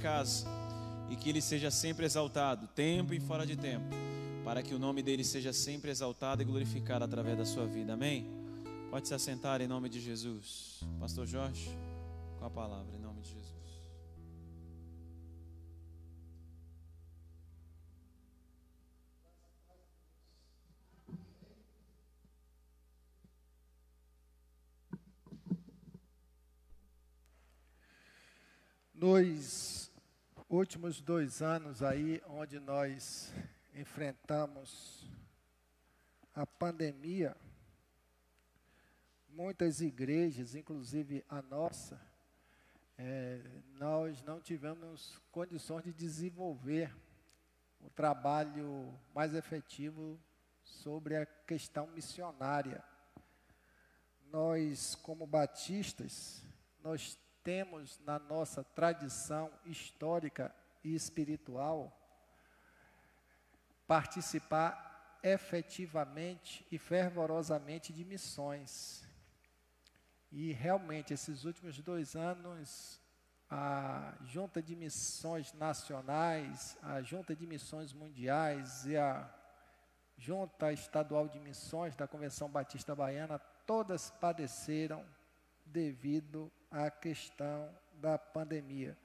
casa e que ele seja sempre exaltado, tempo e fora de tempo, para que o nome dele seja sempre exaltado e glorificado através da sua vida. Amém? Pode se assentar em nome de Jesus. Pastor Jorge, com a palavra, em nome de Jesus. Nos últimos dois anos aí, onde nós enfrentamos a pandemia, muitas igrejas, inclusive a nossa, é, nós não tivemos condições de desenvolver o trabalho mais efetivo sobre a questão missionária. Nós, como batistas, nós temos na nossa tradição histórica e espiritual participar efetivamente e fervorosamente de missões. E realmente, esses últimos dois anos, a Junta de Missões Nacionais, a Junta de Missões Mundiais e a Junta Estadual de Missões da Convenção Batista Baiana, todas padeceram devido à questão da pandemia.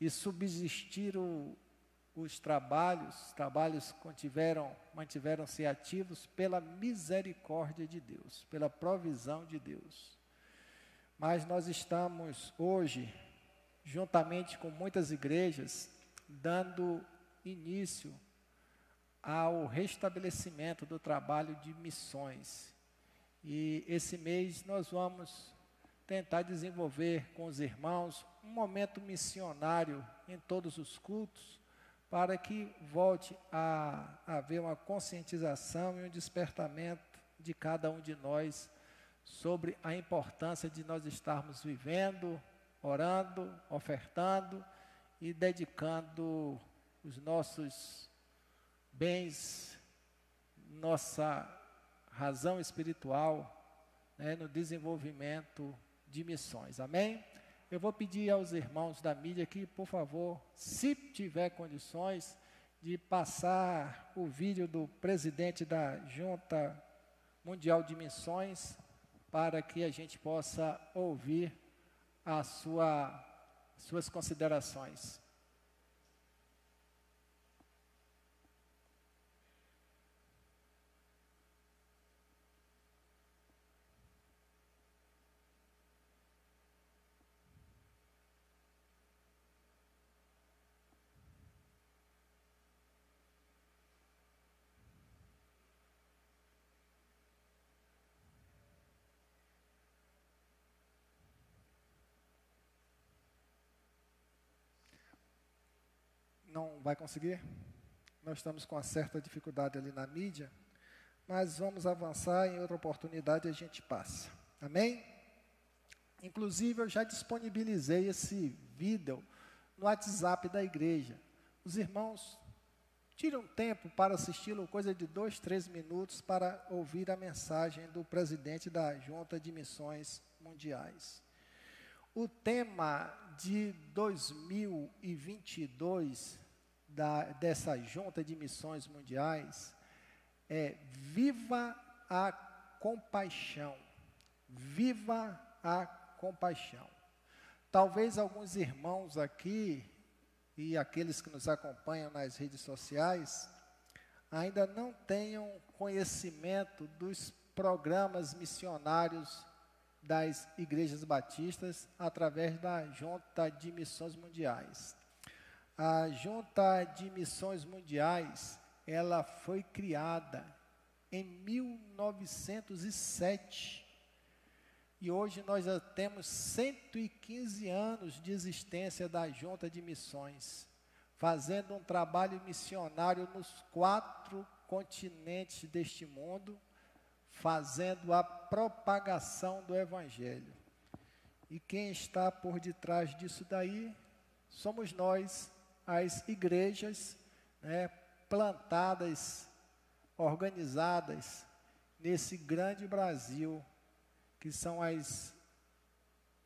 E subsistiram os trabalhos, os trabalhos mantiveram, mantiveram-se ativos pela misericórdia de Deus, pela provisão de Deus. Mas nós estamos hoje, juntamente com muitas igrejas, dando início ao restabelecimento do trabalho de missões. E esse mês nós vamos tentar desenvolver com os irmãos um momento missionário em todos os cultos, para que volte a, haver uma conscientização e um despertamento de cada um de nós sobre a importância de nós estarmos vivendo, orando, ofertando e dedicando os nossos bens, nossa razão espiritual né, no desenvolvimento de missões. Amém? Eu vou pedir aos irmãos da mídia que, por favor, se tiver condições, de passar o vídeo do presidente da Junta Mundial de Missões, para que a gente possa ouvir a sua, suas considerações. Não vai conseguir. Nós estamos com uma certa dificuldade ali na mídia, mas vamos avançar em outra oportunidade a gente passa. Amém? Inclusive, eu já disponibilizei esse vídeo no WhatsApp da igreja. Os irmãos tiram tempo para assisti-lo, coisa de dois, três minutos, para ouvir a mensagem do presidente da Junta de Missões Mundiais. O tema de 2022 da, dessa junta de missões mundiais é viva a compaixão. Viva a compaixão. Talvez alguns irmãos aqui e aqueles que nos acompanham nas redes sociais ainda não tenham conhecimento dos programas missionários das igrejas batistas através da Junta de Missões Mundiais. A Junta de Missões Mundiais, ela foi criada em 1907. E hoje nós já temos 115 anos de existência da Junta de Missões, fazendo um trabalho missionário nos quatro continentes deste mundo, fazendo a propagação do Evangelho. E quem está por detrás disso daí somos nós, as igrejas né, plantadas, organizadas nesse grande Brasil, que são as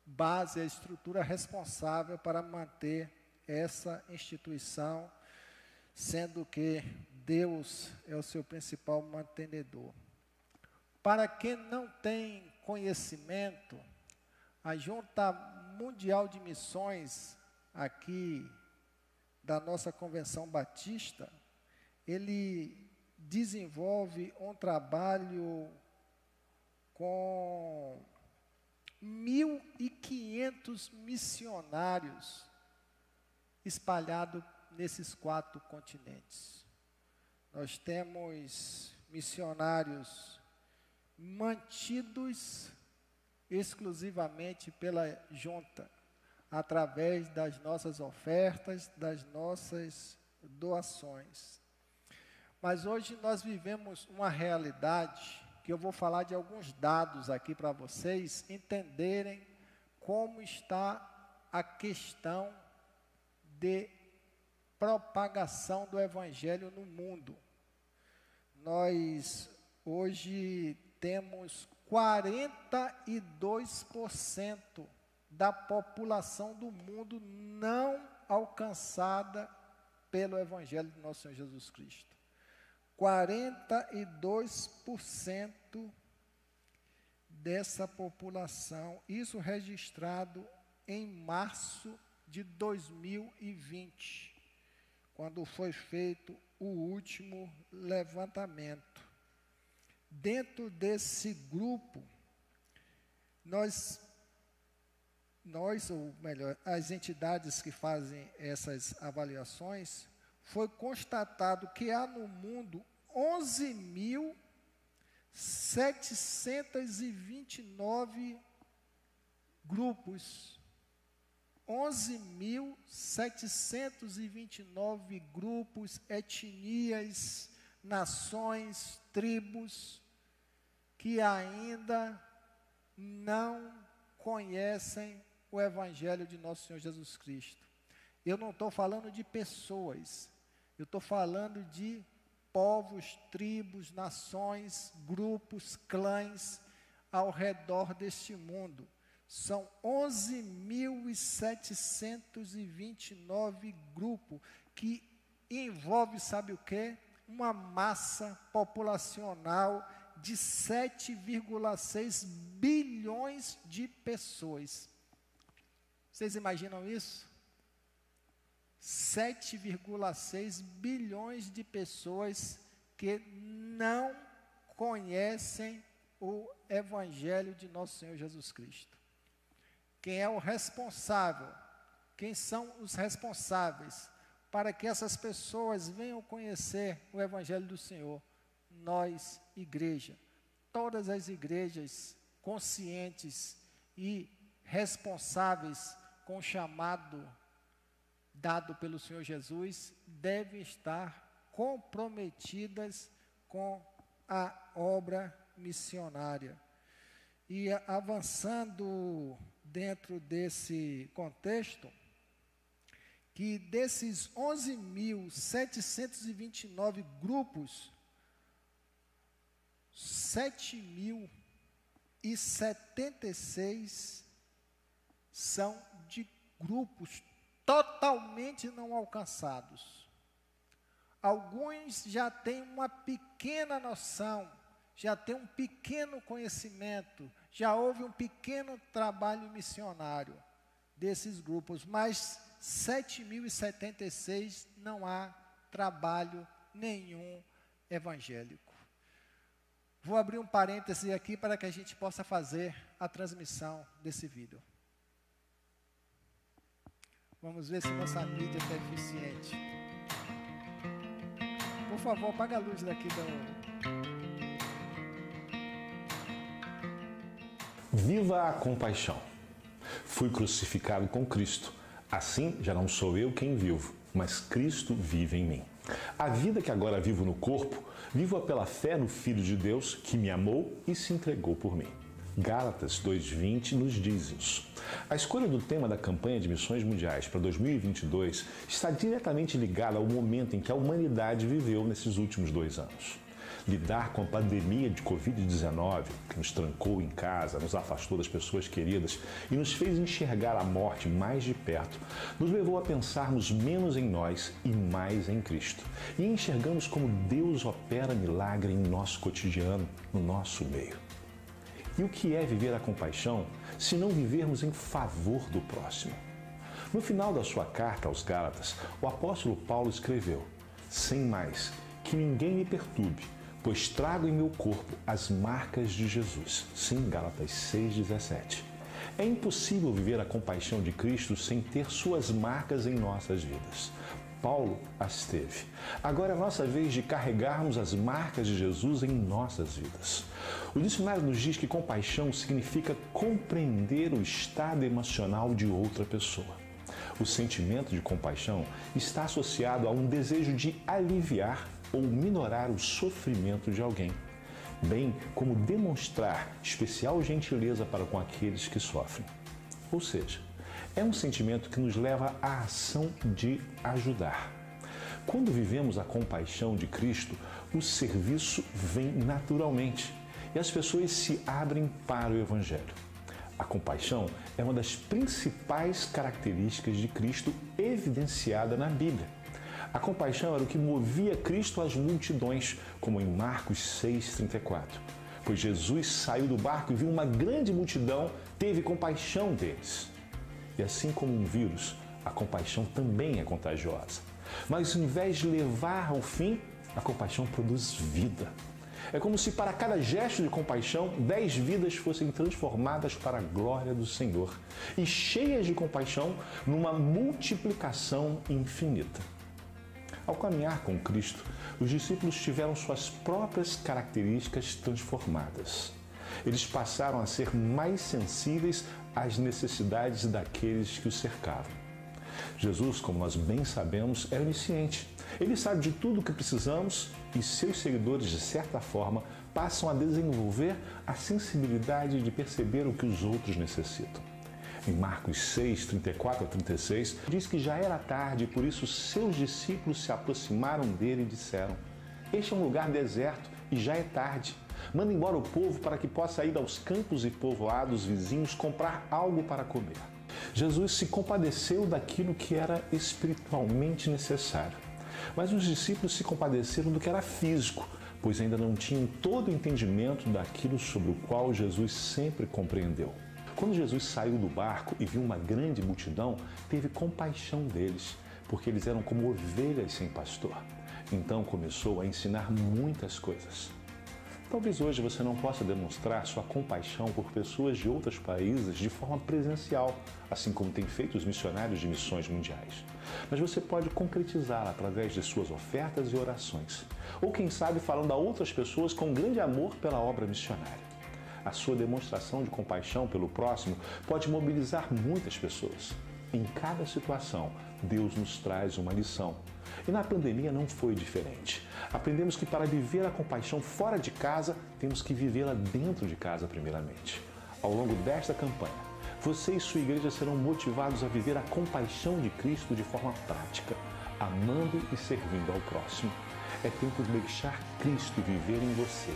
bases, a estrutura responsável para manter essa instituição, sendo que Deus é o seu principal mantenedor. Para quem não tem conhecimento, a Junta Mundial de Missões aqui da nossa Convenção Batista, ele desenvolve um trabalho com 1.500 missionários espalhados nesses quatro continentes. Nós temos missionários mantidos exclusivamente pela junta, através das nossas ofertas, das nossas doações. Mas hoje nós vivemos uma realidade que eu vou falar de alguns dados aqui para vocês entenderem como está a questão de propagação do evangelho no mundo. Nós hoje temos 42% da população do mundo não alcançada pelo Evangelho do nosso Senhor Jesus Cristo. 42% dessa população, isso registrado em março de 2020, quando foi feito o último levantamento. Dentro desse grupo, nós, nós, ou melhor, as entidades que fazem essas avaliações, foi constatado que há no mundo 11.729 grupos. 11.729 grupos, etnias, nações, tribos que ainda não conhecem o Evangelho de nosso Senhor Jesus Cristo. Eu não estou falando de pessoas, eu estou falando de povos, tribos, nações, grupos, clãs ao redor deste mundo são 11.729 grupos que envolve, sabe o quê? Uma massa populacional de 7,6 bilhões de pessoas. Vocês imaginam isso? 7,6 bilhões de pessoas que não conhecem o Evangelho de nosso Senhor Jesus Cristo. Quem é o responsável? Quem são os responsáveis para que essas pessoas venham conhecer o Evangelho do Senhor? Nós, igreja. Todas as igrejas conscientes e responsáveis com o chamado dado pelo Senhor Jesus devem estar comprometidas com a obra missionária. E avançando dentro desse contexto que desses 11.729 grupos, 7.076 são grupos totalmente não alcançados. Alguns já têm uma pequena noção, já têm um pequeno conhecimento, já houve um pequeno trabalho missionário desses grupos, mas 7.076 não há trabalho nenhum evangélico. Vou abrir um parêntese aqui para que a gente possa fazer a transmissão desse vídeo. Vamos ver se nossa mídia está eficiente. Por favor, apaga a luz daqui da. Viva a compaixão. Fui crucificado com Cristo. Assim já não sou eu quem vivo, mas Cristo vive em mim. A vida que agora vivo no corpo, vivo-a pela fé no Filho de Deus que me amou e se entregou por mim. Gálatas 2:20 nos diz isso. A escolha do tema da campanha de missões mundiais para 2022 está diretamente ligada ao momento em que a humanidade viveu nesses últimos dois anos. lidar com a pandemia de Covid-19, que nos trancou em casa, nos afastou das pessoas queridas e nos fez enxergar a morte mais de perto, nos levou a pensarmos menos em nós e mais em Cristo. E enxergamos como Deus opera milagre em nosso cotidiano, no nosso meio. E o que é viver a compaixão se não vivermos em favor do próximo? No final da sua carta aos Gálatas, o apóstolo Paulo escreveu: Sem mais, que ninguém me perturbe, pois trago em meu corpo as marcas de Jesus. Sim, Gálatas 6,17. É impossível viver a compaixão de Cristo sem ter suas marcas em nossas vidas. Paulo as teve. Agora é nossa vez de carregarmos as marcas de Jesus em nossas vidas. O dicionário nos diz que compaixão significa compreender o estado emocional de outra pessoa. O sentimento de compaixão está associado a um desejo de aliviar ou minorar o sofrimento de alguém, bem como demonstrar especial gentileza para com aqueles que sofrem. Ou seja, é um sentimento que nos leva à ação de ajudar. Quando vivemos a compaixão de Cristo, o serviço vem naturalmente e as pessoas se abrem para o Evangelho. A compaixão é uma das principais características de Cristo evidenciada na Bíblia. A compaixão era o que movia Cristo às multidões, como em Marcos 6,34. Pois Jesus saiu do barco e viu uma grande multidão, teve compaixão deles. E assim como um vírus, a compaixão também é contagiosa. Mas ao invés de levar ao fim, a compaixão produz vida. É como se para cada gesto de compaixão, dez vidas fossem transformadas para a glória do Senhor e cheias de compaixão numa multiplicação infinita. Ao caminhar com Cristo, os discípulos tiveram suas próprias características transformadas. Eles passaram a ser mais sensíveis às necessidades daqueles que o cercavam. Jesus, como nós bem sabemos, é onisciente. Ele sabe de tudo o que precisamos e seus seguidores, de certa forma, passam a desenvolver a sensibilidade de perceber o que os outros necessitam. Em Marcos 6, 34 a 36, diz que já era tarde e por isso seus discípulos se aproximaram dele e disseram: Este é um lugar deserto e já é tarde. Manda embora o povo para que possa ir aos campos e povoados vizinhos comprar algo para comer. Jesus se compadeceu daquilo que era espiritualmente necessário. Mas os discípulos se compadeceram do que era físico, pois ainda não tinham todo o entendimento daquilo sobre o qual Jesus sempre compreendeu. Quando Jesus saiu do barco e viu uma grande multidão, teve compaixão deles, porque eles eram como ovelhas sem pastor. Então começou a ensinar muitas coisas. Talvez hoje você não possa demonstrar sua compaixão por pessoas de outros países de forma presencial, assim como têm feito os missionários de missões mundiais. Mas você pode concretizá-la através de suas ofertas e orações. Ou, quem sabe, falando a outras pessoas com grande amor pela obra missionária. A sua demonstração de compaixão pelo próximo pode mobilizar muitas pessoas. Em cada situação, Deus nos traz uma lição. E na pandemia não foi diferente. Aprendemos que para viver a compaixão fora de casa, temos que vivê-la dentro de casa, primeiramente. Ao longo desta campanha, você e sua igreja serão motivados a viver a compaixão de Cristo de forma prática, amando e servindo ao próximo. É tempo de deixar Cristo viver em você.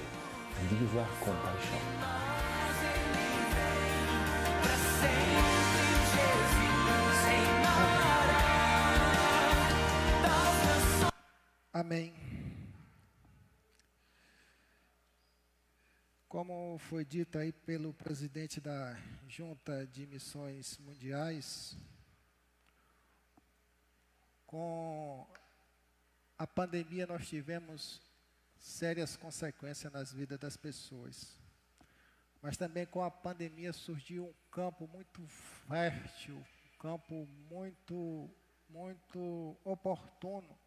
Viva a compaixão. Amém. Como foi dito aí pelo presidente da Junta de Missões Mundiais, com a pandemia nós tivemos sérias consequências nas vidas das pessoas. Mas também com a pandemia surgiu um campo muito fértil, um campo muito, muito oportuno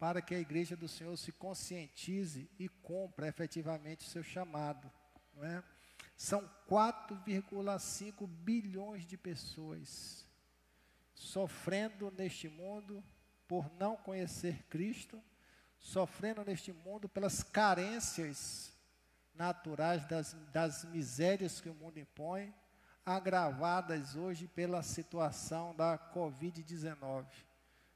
para que a igreja do Senhor se conscientize e cumpra efetivamente o seu chamado. Não é? São 4,5 bilhões de pessoas sofrendo neste mundo por não conhecer Cristo, sofrendo neste mundo pelas carências naturais das, das misérias que o mundo impõe, agravadas hoje pela situação da Covid-19.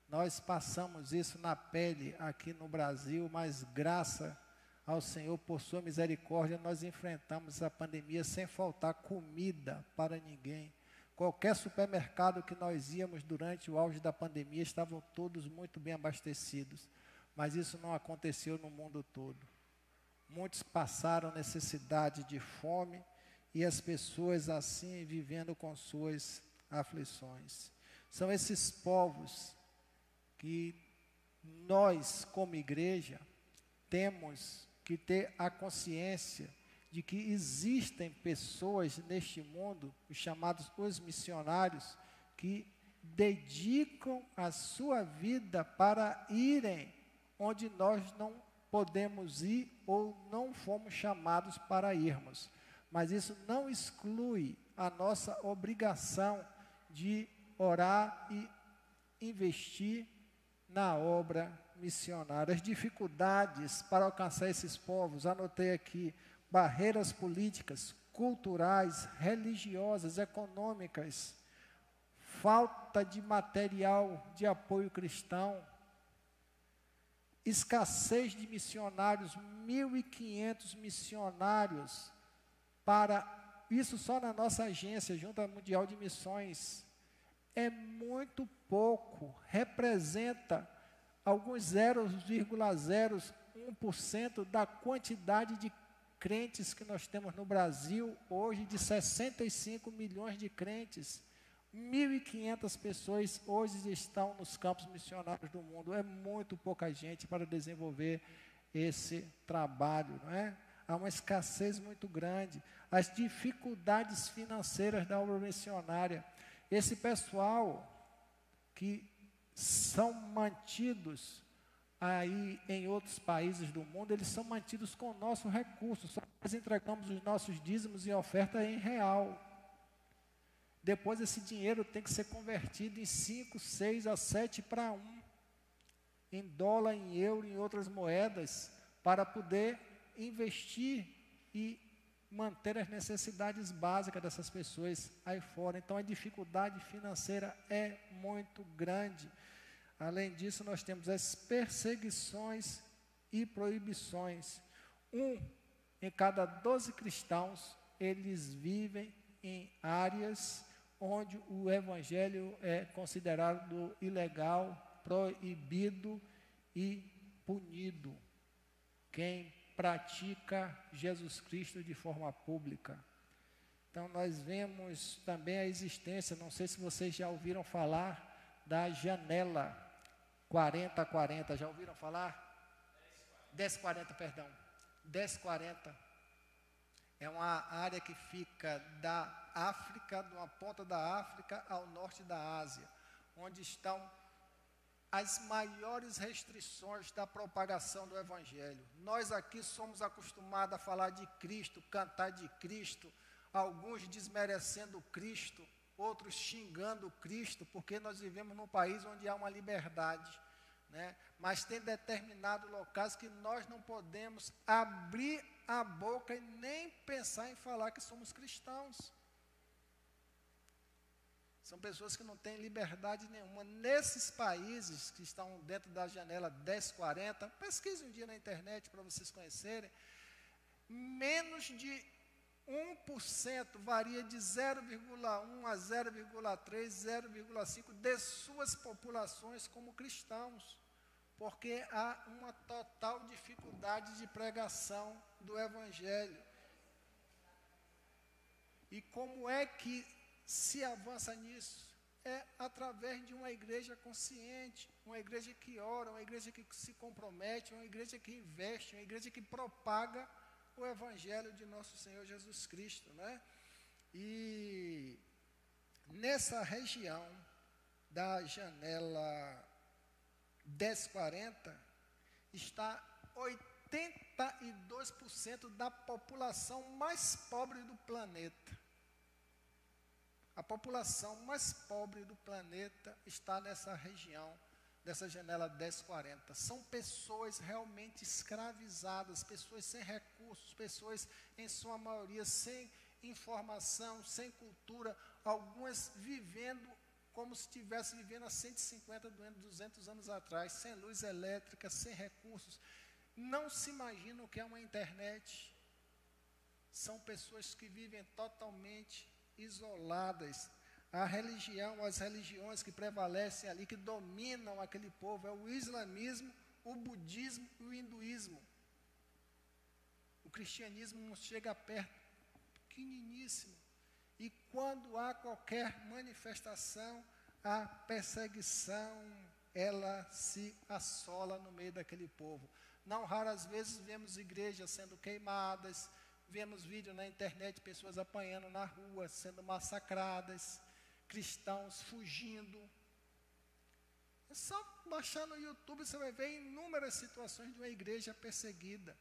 Nós passamos isso na pele aqui no Brasil, mas graça ao Senhor por sua misericórdia, nós enfrentamos a pandemia sem faltar comida para ninguém. Qualquer supermercado que nós íamos durante o auge da pandemia estavam todos muito bem abastecidos. Mas isso não aconteceu no mundo todo. Muitos passaram necessidade de fome e as pessoas assim vivendo com suas aflições. São esses povos que nós, como igreja, temos que ter a consciência de que existem pessoas neste mundo, os chamados os missionários, que dedicam a sua vida para irem onde nós não podemos ir ou não fomos chamados para irmos. Mas isso não exclui a nossa obrigação de orar e investir na obra missionária. As dificuldades para alcançar esses povos, anotei aqui, barreiras políticas, culturais, religiosas, econômicas, falta de material de apoio cristão, escassez de missionários, 1.500 missionários para isso só na nossa agência, Junta Mundial de Missões, é muito pouco, representa alguns 0,01% da quantidade de crentes que nós temos no Brasil, hoje de 65 milhões de crentes. 1.500 pessoas hoje estão nos campos missionários do mundo. É muito pouca gente para desenvolver esse trabalho, não é? Há uma escassez muito grande. As dificuldades financeiras da obra missionária. Esse pessoal que são mantidos aí em outros países do mundo, eles são mantidos com o nosso recurso. Só nós entregamos os nossos dízimos e oferta em real. Depois esse dinheiro tem que ser convertido em 5, 6 a 7 para 1. Em dólar, em euro, em outras moedas, para poder investir e manter as necessidades básicas dessas pessoas aí fora. Então a dificuldade financeira é muito grande. Além disso, nós temos as perseguições e proibições. Um em cada doze cristãos, eles vivem em áreas onde o evangelho é considerado ilegal, proibido e punido. Quem pratica Jesus Cristo de forma pública. Então, nós vemos também a existência, não sei se vocês já ouviram falar, da janela 40-40. Já ouviram falar? 1040, perdão. 1040. É uma área que fica da África, de uma ponta da África ao norte da Ásia, onde estão as maiores restrições da propagação do Evangelho. Nós aqui somos acostumados a falar de Cristo, cantar de Cristo, alguns desmerecendo Cristo, outros xingando Cristo, porque nós vivemos num país onde há uma liberdade. Né? Mas tem determinados locais que nós não podemos abrir a boca e nem pensar em falar que somos cristãos. São pessoas que não têm liberdade nenhuma. Nesses países que estão dentro da janela 1040, pesquise um dia na internet para vocês conhecerem, menos de 1% varia de 0,1 a 0,3, 0,5 de suas populações como cristãos, porque há uma total dificuldade de pregação do Evangelho. E como é que se avança nisso? É através de uma igreja consciente, uma igreja que ora, uma igreja que se compromete, uma igreja que investe, uma igreja que propaga o evangelho de nosso Senhor Jesus Cristo, né? E nessa região da janela 1040 está 82% da população mais pobre do planeta. A população mais pobre do planeta está nessa região, dessa janela 1040. São pessoas realmente escravizadas, pessoas sem recursos, pessoas, em sua maioria, sem informação, sem cultura, algumas vivendo como se estivesse vivendo há 150, 200 anos atrás, sem luz elétrica, sem recursos. não se imaginam o que é uma internet. São pessoas que vivem totalmente isoladas. A religião, as religiões que prevalecem ali, que dominam aquele povo, é o islamismo, o budismo e o hinduísmo. O cristianismo não chega perto, pequeniníssimo. E quando há qualquer manifestação, a perseguição, ela se assola no meio daquele povo. Não raras vezes vemos igrejas sendo queimadas, vemos vídeo na internet, pessoas apanhando na rua, sendo massacradas, cristãos fugindo. É só baixar no YouTube, você vai ver inúmeras situações de uma igreja perseguida.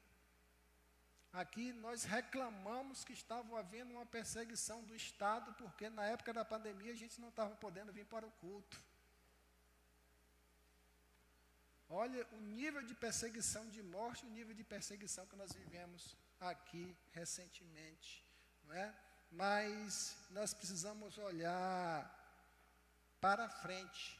Aqui nós reclamamos que estava havendo uma perseguição do Estado, porque na época da pandemia a gente não estava podendo vir para o culto. Olha o nível de perseguição de morte, o nível de perseguição que nós vivemos aqui recentemente, não é? Mas nós precisamos olhar para frente,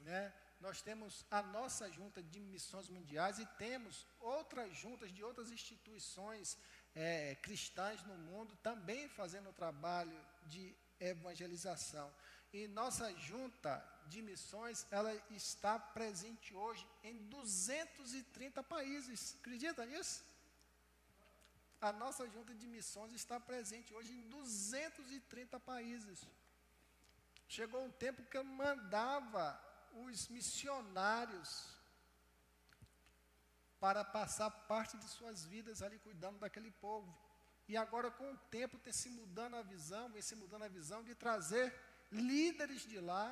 né? nós temos a nossa junta de missões mundiais e temos outras juntas de outras instituições é, cristãs no mundo também fazendo o trabalho de evangelização. E nossa junta de missões, ela está presente hoje em 230 países. Acredita nisso? A nossa junta de missões está presente hoje em 230 países. Chegou um tempo que eu mandava os missionários para passar parte de suas vidas ali cuidando daquele povo. E agora, com o tempo, tem se mudando a visão, vem se mudando a visão de trazer líderes de lá,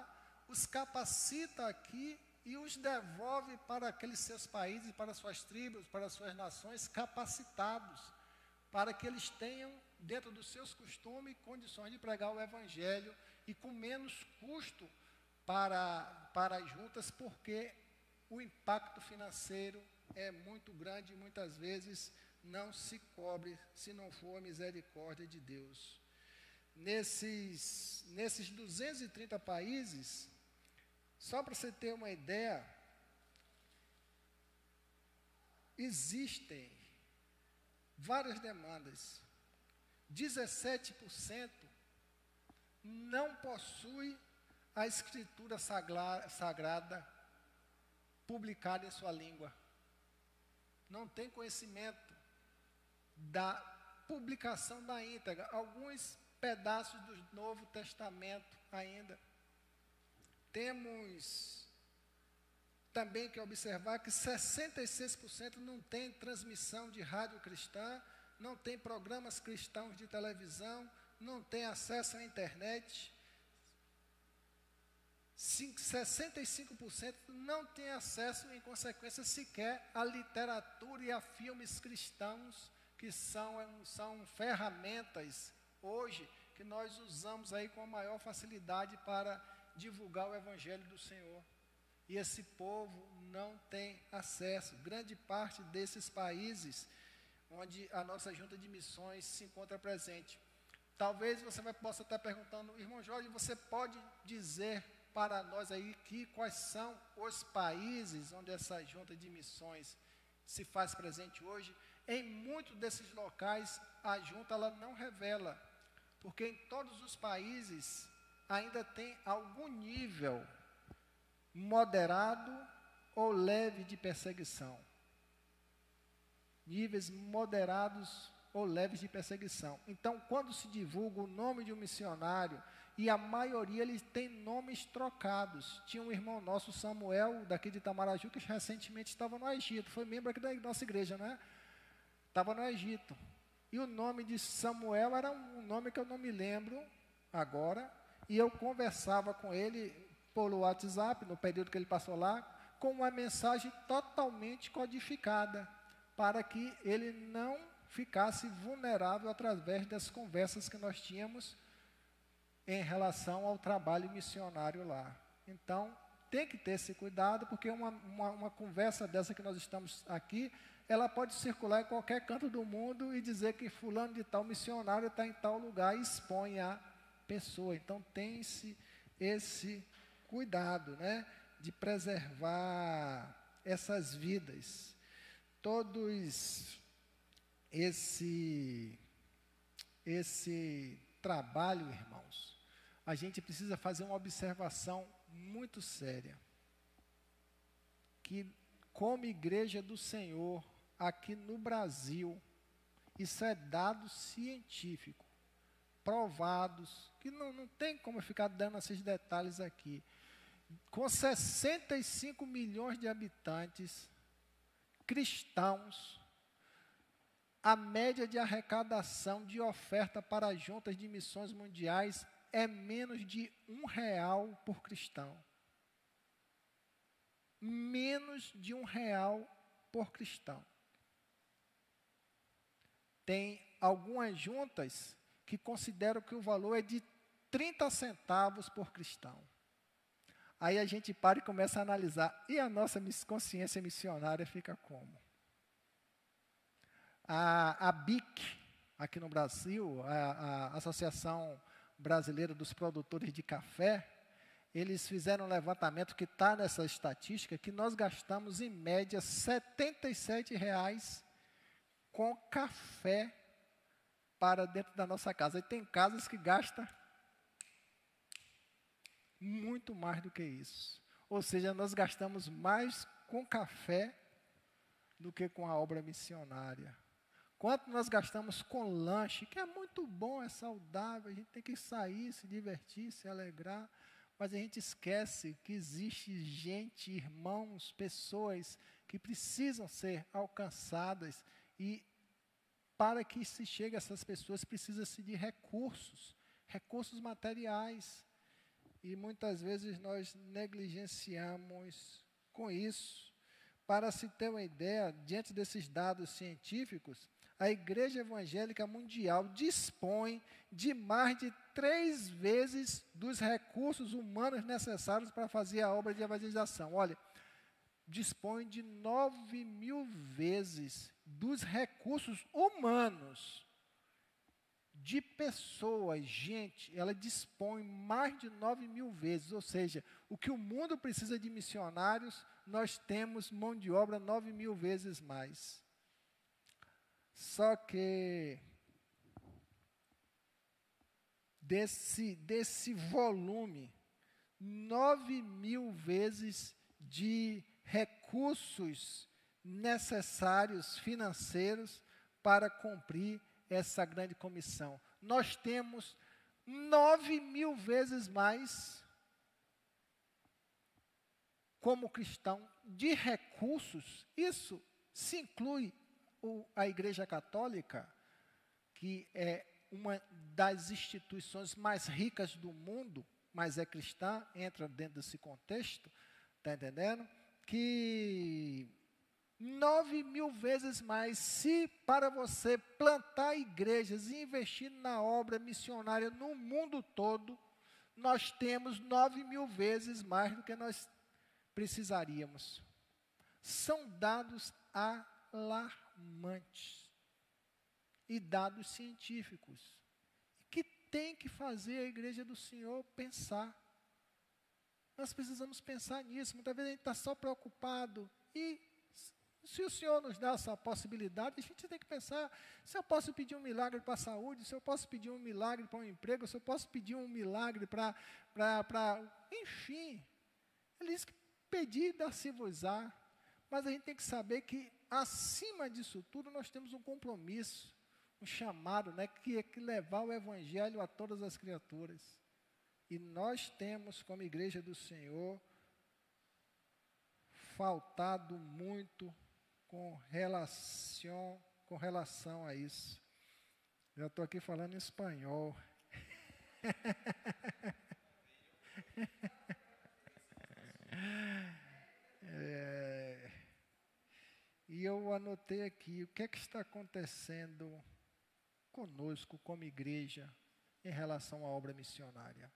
os capacita aqui e os devolve para aqueles seus países, para suas tribos, para suas nações, capacitados, para que eles tenham, dentro dos seus costumes, condições de pregar o Evangelho e com menos custo para, para as juntas, porque o impacto financeiro é muito grande e muitas vezes não se cobre se não for a misericórdia de Deus. Nesses, nesses 230 países, só para você ter uma ideia, existem várias demandas. 17% não possui a escritura sagrada publicada em sua língua. Não tem conhecimento da publicação da íntegra, alguns pedaços do Novo Testamento ainda. Temos também que observar que 66% não tem transmissão de rádio cristã, não tem programas cristãos de televisão, não tem acesso à internet. 65% não tem acesso, em consequência, sequer à literatura e a filmes cristãos, que são, são ferramentas hoje que nós usamos aí com a maior facilidade para divulgar o Evangelho do Senhor. E esse povo não tem acesso. Grande parte desses países onde a nossa junta de missões se encontra presente. Talvez você possa estar perguntando, irmão Jorge, você pode dizer para nós aí que quais são os países onde essa junta de missões se faz presente hoje. Em muitos desses locais, a junta ela não revela, porque em todos os países ainda tem algum nível moderado ou leve de perseguição. Níveis moderados ou leves de perseguição. Então, quando se divulga o nome de um missionário, e a maioria eles têm nomes trocados. Tinha um irmão nosso, Samuel, daqui de Itamaraju, que recentemente estava no Egito, foi membro aqui da nossa igreja, né? Estava no Egito. E o nome de Samuel era um nome que eu não me lembro agora, e eu conversava com ele pelo WhatsApp, no período que ele passou lá, com uma mensagem totalmente codificada, para que ele não ficasse vulnerável através das conversas que nós tínhamos em relação ao trabalho missionário lá. Então, tem que ter esse cuidado, porque uma, uma, uma, conversa dessa que nós estamos aqui, ela pode circular em qualquer canto do mundo e dizer que fulano de tal missionário está em tal lugar e expõe a pessoa. Então, tem-se esse cuidado, né, de preservar essas vidas. todos esse esse trabalho, irmãos, a gente precisa fazer uma observação muito séria. Que como igreja do Senhor, aqui no Brasil, isso é dado científico, provados, que não, não tem como ficar dando esses detalhes aqui. Com 65 milhões de habitantes, cristãos, a média de arrecadação de oferta para juntas de missões mundiais é menos de um real por cristão. Menos de um real por cristão. Tem algumas juntas que consideram que o valor é de 30 centavos por cristão. Aí a gente para e começa a analisar. E a nossa consciência missionária fica como? A, a BIC, aqui no Brasil, a, a Associação Brasileira dos Produtores de Café, eles fizeram um levantamento que está nessa estatística, que nós gastamos em média 77 reais com café para dentro da nossa casa. E tem casas que gastam muito mais do que isso. Ou seja, nós gastamos mais com café do que com a obra missionária. Quanto nós gastamos com lanche, que é muito bom, é saudável, a gente tem que sair, se divertir, se alegrar, mas a gente esquece que existe gente, irmãos, pessoas que precisam ser alcançadas e para que se chegue a essas pessoas precisa-se de recursos, recursos materiais. E muitas vezes nós negligenciamos com isso. Para se ter uma ideia, diante desses dados científicos, a Igreja Evangélica Mundial dispõe de mais de três vezes dos recursos humanos necessários para fazer a obra de evangelização. Olha, dispõe de nove mil vezes dos recursos humanos de pessoas, gente, ela dispõe mais de nove mil vezes, ou seja, o que o mundo precisa de missionários, nós temos mão de obra nove mil vezes mais. Só que desse, desse volume, nove mil vezes de recursos necessários financeiros para cumprir essa grande comissão. Nós temos nove mil vezes mais, como cristão, de recursos. Isso se inclui o, a Igreja Católica, que é uma das instituições mais ricas do mundo, mas é cristã, entra dentro desse contexto, está entendendo? Que nove mil vezes mais. Se para você plantar igrejas e investir na obra missionária no mundo todo, nós temos nove mil vezes mais do que nós precisaríamos. São dados alarmantes e dados científicos que tem que fazer a igreja do Senhor pensar. Nós precisamos pensar nisso. Muitas vezes a gente está só preocupado e se o Senhor nos dá essa possibilidade, a gente tem que pensar: se eu posso pedir um milagre para a saúde, se eu posso pedir um milagre para um emprego, se eu posso pedir um milagre para. Enfim, ele diz que pedir dá-se-vos-á. Mas a gente tem que saber que, acima disso tudo, nós temos um compromisso, um chamado, né, que é que levar o Evangelho a todas as criaturas. E nós temos, como igreja do Senhor, faltado muito com relação, com relação a isso. Já estou aqui falando em espanhol. é, e eu anotei aqui o que é que está acontecendo conosco como igreja em relação à obra missionária.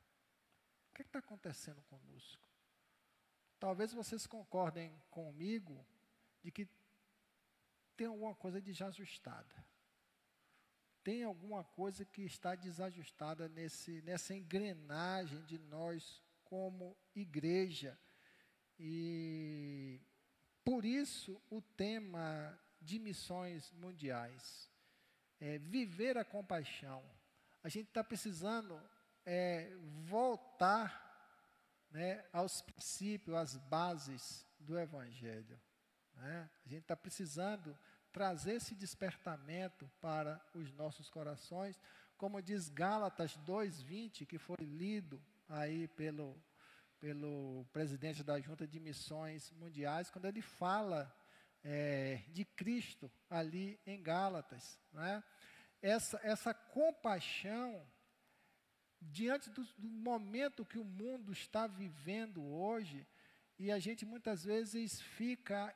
O que, é está acontecendo conosco? Talvez vocês concordem comigo de que tem alguma coisa desajustada. Tem alguma coisa que está desajustada nesse, nessa engrenagem de nós como igreja. E por isso o tema de missões mundiais. É, viver a compaixão. A gente está precisando é, voltar né, aos princípios, às bases do Evangelho. Né? A gente está precisando trazer esse despertamento para os nossos corações, como diz Gálatas 2:20, que foi lido aí pelo pelo presidente da Junta de Missões Mundiais, quando ele fala é, de Cristo ali em Gálatas. Né? Essa, essa compaixão diante do, do momento que o mundo está vivendo hoje, e a gente muitas vezes fica,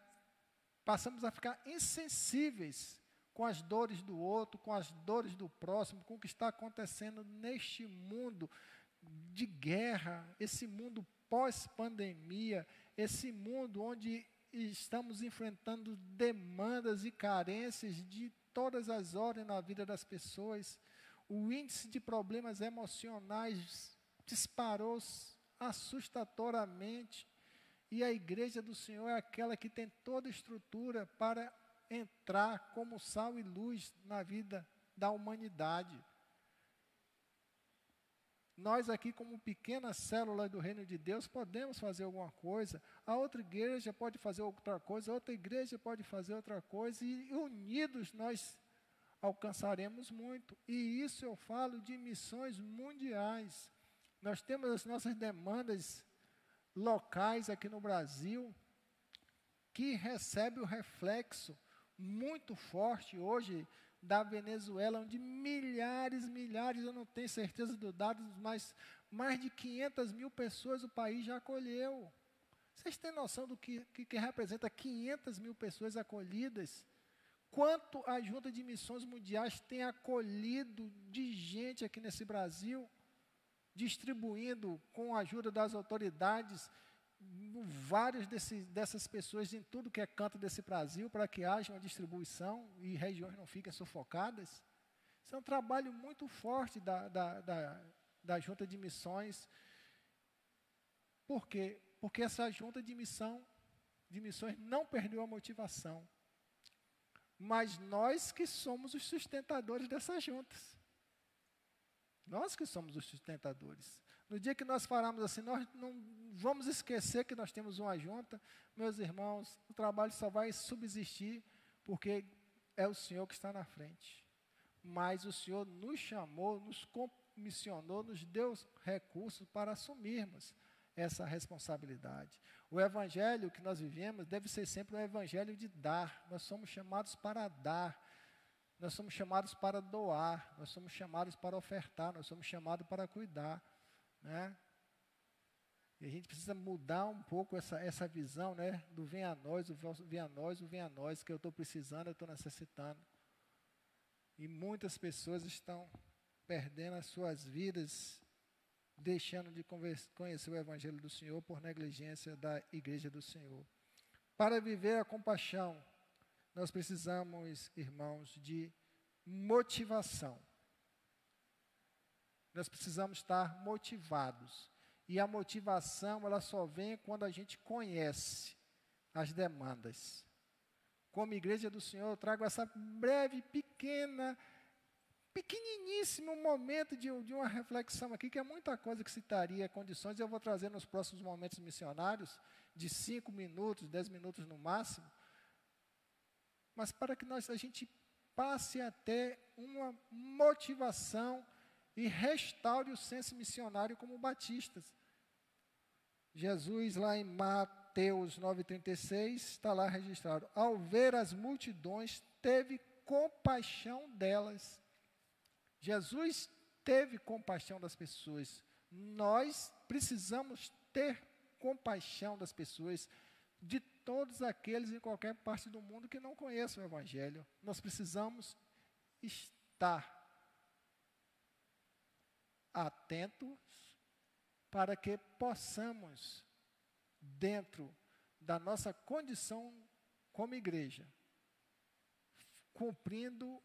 passamos a ficar insensíveis com as dores do outro, com as dores do próximo, com o que está acontecendo neste mundo de guerra, esse mundo pós-pandemia, esse mundo onde estamos enfrentando demandas e carências de todas as ordens na vida das pessoas. O índice de problemas emocionais disparou assustadoramente. E a igreja do Senhor é aquela que tem toda a estrutura para entrar como sal e luz na vida da humanidade. Nós aqui, como pequena célula do reino de Deus, podemos fazer alguma coisa. A outra igreja pode fazer outra coisa, a outra igreja pode fazer outra coisa, e unidos nós alcançaremos muito. E isso eu falo de missões mundiais. Nós temos as nossas demandas locais aqui no Brasil, que recebe o reflexo muito forte hoje da Venezuela, onde milhares, milhares, eu não tenho certeza do dado, mas mais de 500 mil pessoas o país já acolheu. Vocês têm noção do que, que, que representa 500 mil pessoas acolhidas? Quanto a Junta de Missões Mundiais tem acolhido de gente aqui nesse Brasil, distribuindo com a ajuda das autoridades várias dessas pessoas em tudo que é canto desse Brasil para que haja uma distribuição e regiões não fiquem sufocadas. Isso é um trabalho muito forte da, da, da, da junta de missões. Por quê? Porque essa junta de missão, de missões não perdeu a motivação. Mas nós que somos os sustentadores dessas juntas. Nós que somos os sustentadores. No dia que nós falamos assim, nós não vamos esquecer que nós temos uma junta, meus irmãos, o trabalho só vai subsistir porque é o Senhor que está na frente. Mas o Senhor nos chamou, nos comissionou, nos deu recursos para assumirmos essa responsabilidade. O evangelho que nós vivemos deve ser sempre um evangelho de dar. Nós somos chamados para dar. Nós somos chamados para doar, nós somos chamados para ofertar, nós somos chamados para cuidar. Né? E a gente precisa mudar um pouco essa, essa visão né, do vem a nós, o vem a nós, o vem a nós, que eu estou precisando, eu estou necessitando. E muitas pessoas estão perdendo as suas vidas, deixando de conhecer o Evangelho do Senhor por negligência da igreja do Senhor. Para viver a compaixão, nós precisamos, irmãos, de motivação. Nós precisamos estar motivados. E a motivação, ela só vem quando a gente conhece as demandas. Como igreja do Senhor, eu trago essa breve, pequena, pequeniníssimo momento de, de uma reflexão aqui, que é muita coisa que citaria condições, eu vou trazer nos próximos momentos missionários, de cinco minutos, dez minutos no máximo, mas para que nós, a gente passe a ter uma motivação e restaure o senso missionário como batistas. Jesus, lá em Mateus 9,36, está lá registrado: ao ver as multidões, teve compaixão delas. Jesus teve compaixão das pessoas. Nós precisamos ter compaixão das pessoas, de todos aqueles em qualquer parte do mundo que não conheçam o Evangelho. Nós precisamos estar atentos para que possamos, dentro da nossa condição como igreja, cumprindo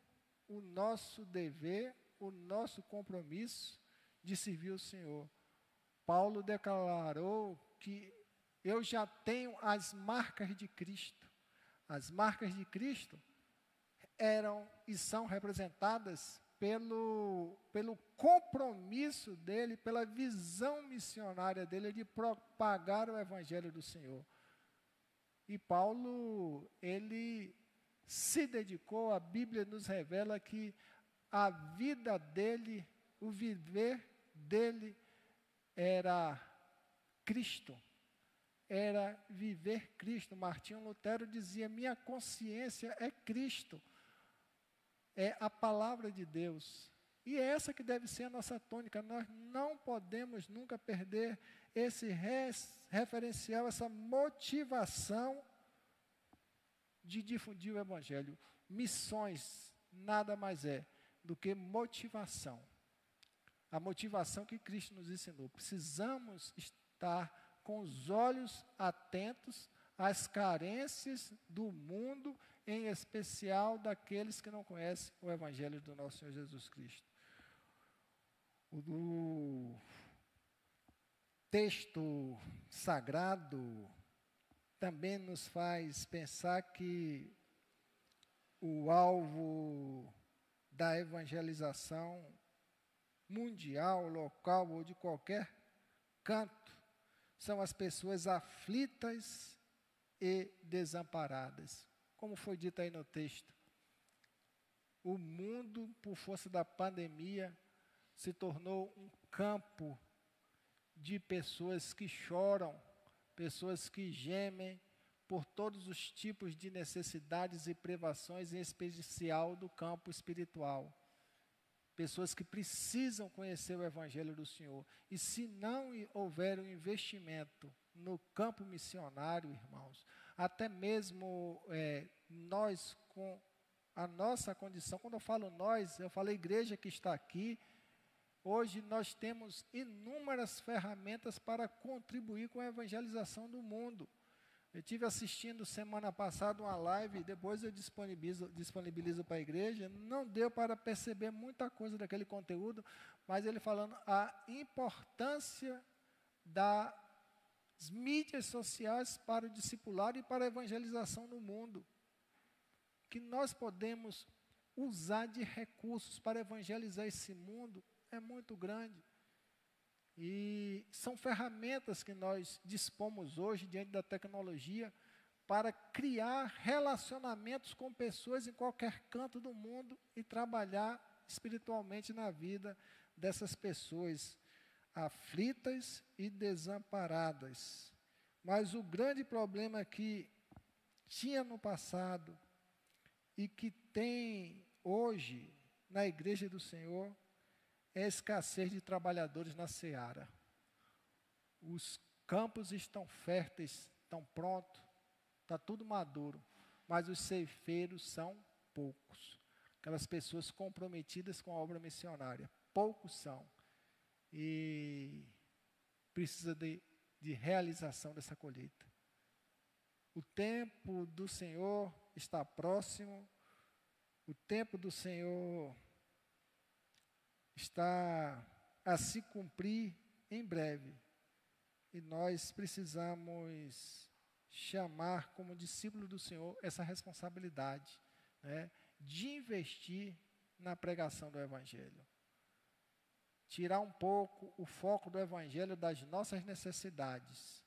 o nosso dever, o nosso compromisso de servir o Senhor. Paulo declarou que eu já tenho as marcas de Cristo. As marcas de Cristo eram e são representadas pelo, pelo compromisso dele, pela visão missionária dele de propagar o evangelho do Senhor. E Paulo, ele se dedicou, a Bíblia nos revela que a vida dele, o viver dele era Cristo. Era viver Cristo. Martinho Lutero dizia: Minha consciência é Cristo é a palavra de Deus. E é essa que deve ser a nossa tônica. Nós não podemos nunca perder esse res, referencial, essa motivação de difundir o Evangelho. Missões nada mais é do que motivação. A motivação que Cristo nos ensinou. Precisamos estar com os olhos atentos às carências do mundo em especial daqueles que não conhecem o Evangelho do nosso Senhor Jesus Cristo. O texto sagrado também nos faz pensar que o alvo da evangelização mundial, local ou de qualquer canto são as pessoas aflitas e desamparadas como foi dito aí no texto. O mundo, por força da pandemia, se tornou um campo de pessoas que choram, pessoas que gemem por todos os tipos de necessidades e privações, em especial do campo espiritual. Pessoas que precisam conhecer o Evangelho do Senhor. E se não houver um investimento no campo missionário, irmãos, até mesmo é, nós, com a nossa condição, quando eu falo nós, eu falo a igreja que está aqui, hoje nós temos inúmeras ferramentas para contribuir com a evangelização do mundo. Eu tive assistindo semana passada uma live, depois eu disponibilizo, disponibilizo para a igreja. Não deu para perceber muita coisa daquele conteúdo, mas ele falando a importância da as mídias sociais para o discipulado e para a evangelização no mundo. Que nós podemos usar de recursos para evangelizar esse mundo é muito grande. E são ferramentas que nós dispomos hoje, diante da tecnologia, para criar relacionamentos com pessoas em qualquer canto do mundo e trabalhar espiritualmente na vida dessas pessoas aflitas e desamparadas. Mas o grande problema que tinha no passado e que tem hoje na igreja do Senhor é a escassez de trabalhadores na seara. Os campos estão férteis, estão prontos, está tudo maduro, mas os ceifeiros são poucos. Aquelas pessoas comprometidas com a obra missionária, poucos são e precisa de, de realização dessa colheita. O tempo do Senhor está próximo, o tempo do Senhor está a se cumprir em breve. E nós precisamos chamar como discípulo do Senhor essa responsabilidade né, de investir na pregação do Evangelho tirar um pouco o foco do Evangelho das nossas necessidades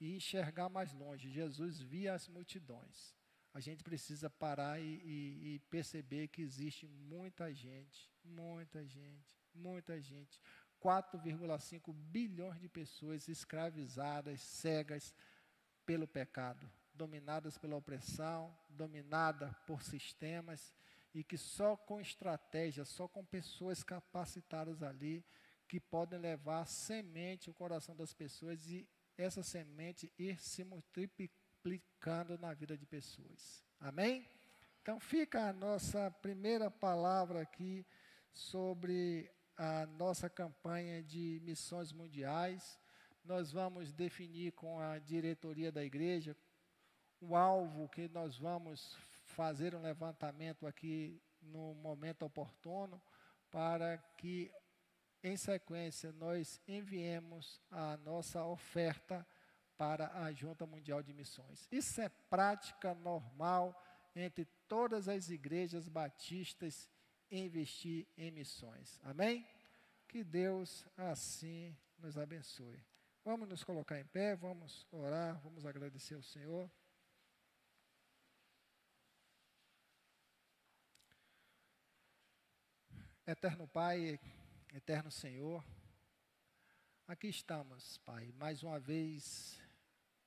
e enxergar mais longe. Jesus via as multidões. A gente precisa parar e, e, e perceber que existe muita gente, muita gente, muita gente. 4,5 bilhões de pessoas escravizadas, cegas pelo pecado, dominadas pela opressão, dominadas por sistemas e que só com estratégia, só com pessoas capacitadas ali, que podem levar semente ao coração das pessoas e essa semente ir se multiplicando na vida de pessoas. Amém? Então fica a nossa primeira palavra aqui sobre a nossa campanha de missões mundiais. Nós vamos definir com a diretoria da igreja o alvo que nós vamos fazer um levantamento aqui no momento oportuno, para que, em sequência, nós enviemos a nossa oferta para a Junta Mundial de Missões. Isso é prática normal, entre todas as igrejas batistas investir em missões. Amém? Que Deus assim nos abençoe. Vamos nos colocar em pé, vamos orar, vamos agradecer ao Senhor. Eterno Pai, eterno Senhor, aqui estamos, Pai, mais uma vez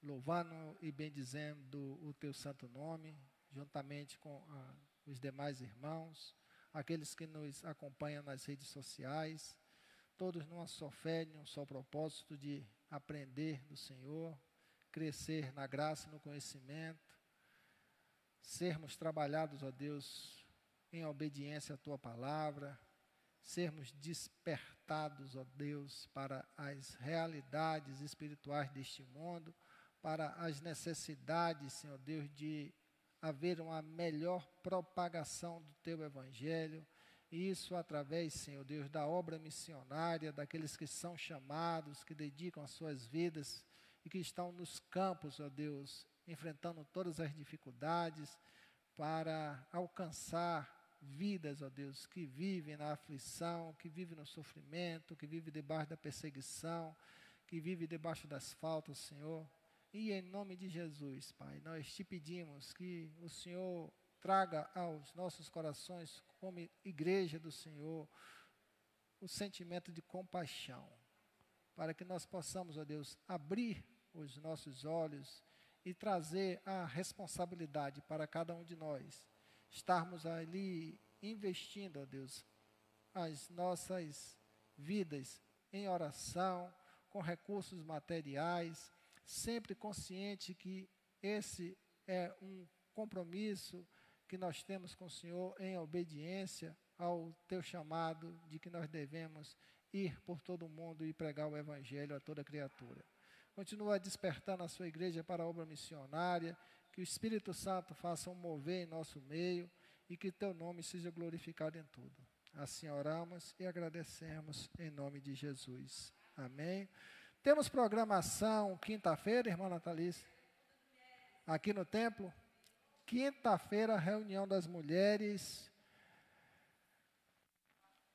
louvando e bendizendo o Teu santo nome, juntamente com ah, os demais irmãos, aqueles que nos acompanham nas redes sociais, todos numa só fé, num só propósito de aprender do Senhor, crescer na graça e no conhecimento, sermos trabalhados, ó Deus, em obediência à Tua palavra, sermos despertados, ó Deus, para as realidades espirituais deste mundo, para as necessidades, Senhor Deus, de haver uma melhor propagação do teu evangelho, isso através, Senhor Deus, da obra missionária, daqueles que são chamados, que dedicam as suas vidas e que estão nos campos, ó Deus, enfrentando todas as dificuldades para alcançar vidas, ó Deus, que vivem na aflição, que vivem no sofrimento, que vivem debaixo da perseguição, que vivem debaixo das faltas, Senhor. E em nome de Jesus, Pai, nós te pedimos que o Senhor traga aos nossos corações, como igreja do Senhor, o sentimento de compaixão, para que nós possamos, ó Deus, abrir os nossos olhos e trazer a responsabilidade para cada um de nós. Estarmos ali investindo, ó Deus, as nossas vidas em oração, com recursos materiais, sempre consciente que esse é um compromisso que nós temos com o Senhor em obediência ao teu chamado de que nós devemos ir por todo o mundo e pregar o evangelho a toda criatura. Continua despertando a sua igreja para a obra missionária, que o Espírito Santo faça um mover em nosso meio e que teu nome seja glorificado em tudo. Assim oramos e agradecemos em nome de Jesus. Amém. Temos programação quinta-feira, irmã Natalice? Aqui no templo? Quinta-feira, reunião das mulheres.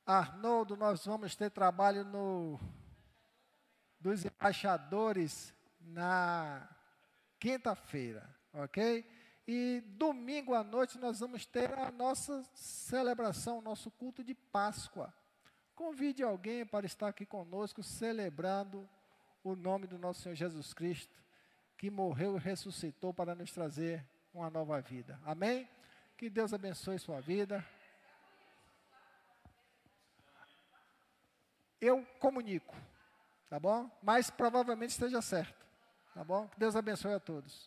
Arnoldo, nós vamos ter trabalho no dos embaixadores na quinta-feira, ok? E domingo à noite nós vamos ter a nossa celebração, nosso culto de Páscoa. Convide alguém para estar aqui conosco celebrando o nome do nosso Senhor Jesus Cristo, que morreu e ressuscitou para nos trazer uma nova vida. Amém? Que Deus abençoe sua vida. Eu comunico, tá bom? Mas provavelmente esteja certo, tá bom? Que Deus abençoe a todos.